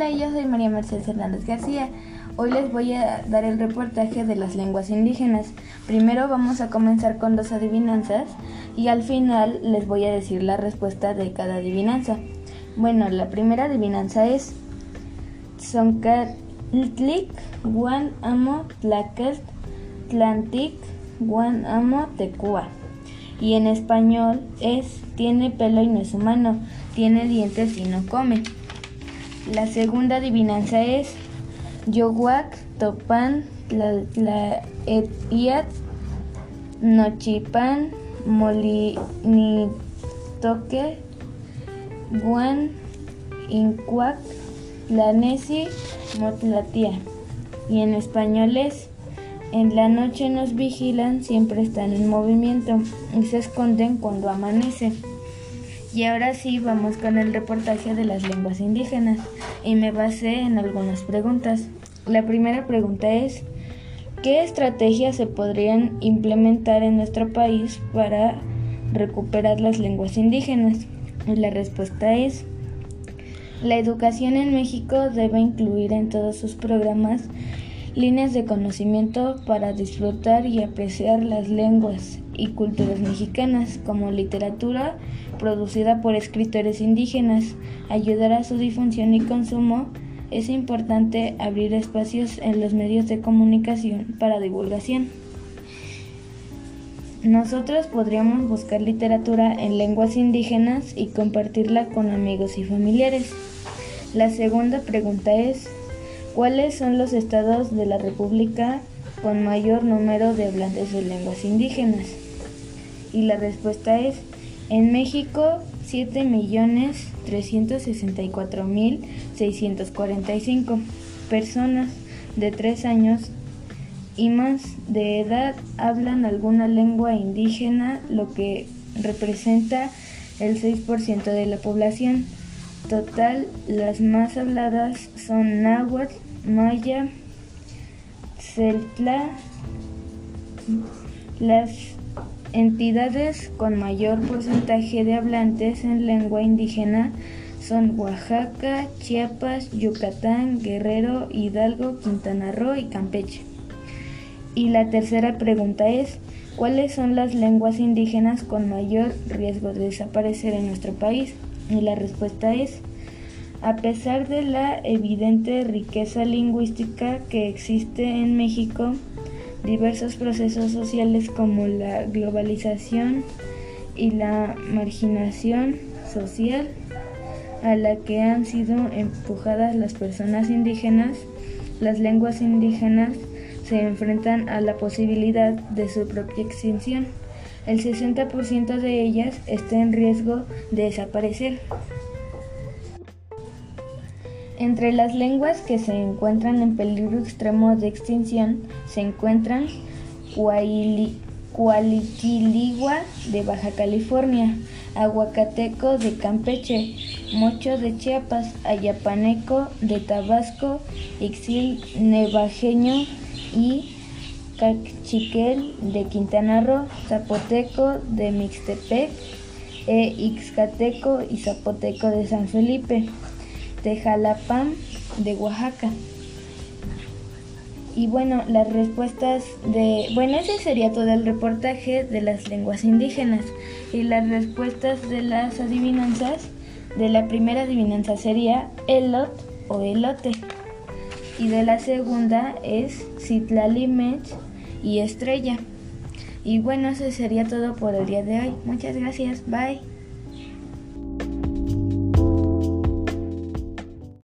Hola, yo soy María Mercedes Hernández García. Hoy les voy a dar el reportaje de las lenguas indígenas. Primero vamos a comenzar con dos adivinanzas y al final les voy a decir la respuesta de cada adivinanza. Bueno, la primera adivinanza es Soncatlic Guan Amo Tlaquest Tlantic Guan Amo Tecua. Y en español es Tiene pelo y no es humano, tiene dientes y no come. La segunda adivinanza es Yoguac, Topan, la Etiat, Nochipan, Molinitoque, Guan, Incuac, Lanesi, Motlatia. Y en español es en la noche nos vigilan, siempre están en movimiento y se esconden cuando amanece. Y ahora sí vamos con el reportaje de las lenguas indígenas y me basé en algunas preguntas. La primera pregunta es, ¿qué estrategias se podrían implementar en nuestro país para recuperar las lenguas indígenas? Y la respuesta es, la educación en México debe incluir en todos sus programas líneas de conocimiento para disfrutar y apreciar las lenguas y culturas mexicanas como literatura producida por escritores indígenas, ayudar a su difusión y consumo, es importante abrir espacios en los medios de comunicación para divulgación. Nosotros podríamos buscar literatura en lenguas indígenas y compartirla con amigos y familiares. La segunda pregunta es, ¿Cuáles son los estados de la República con mayor número de hablantes de lenguas indígenas? Y la respuesta es, en México 7.364.645 personas de 3 años y más de edad hablan alguna lengua indígena, lo que representa el 6% de la población. Total, las más habladas son náhuatl, maya, celtla. Las entidades con mayor porcentaje de hablantes en lengua indígena son Oaxaca, Chiapas, Yucatán, Guerrero, Hidalgo, Quintana Roo y Campeche. Y la tercera pregunta es, ¿cuáles son las lenguas indígenas con mayor riesgo de desaparecer en nuestro país? Y la respuesta es, a pesar de la evidente riqueza lingüística que existe en México, diversos procesos sociales como la globalización y la marginación social a la que han sido empujadas las personas indígenas, las lenguas indígenas se enfrentan a la posibilidad de su propia extinción el 60% de ellas está en riesgo de desaparecer. Entre las lenguas que se encuentran en peligro extremo de extinción se encuentran Cualiquiligua de Baja California, Aguacateco de Campeche, Mocho de Chiapas, Ayapaneco de Tabasco, Ixil Nevajeño y Cachiquel de Quintana Roo, Zapoteco de Mixtepec e Ixcateco y Zapoteco de San Felipe, Tejalapam de Oaxaca. Y bueno, las respuestas de... Bueno, ese sería todo el reportaje de las lenguas indígenas. Y las respuestas de las adivinanzas, de la primera adivinanza sería elot o elote. Y de la segunda es Citlalimech y Estrella. Y bueno, eso sería todo por el día de hoy. Muchas gracias. Bye.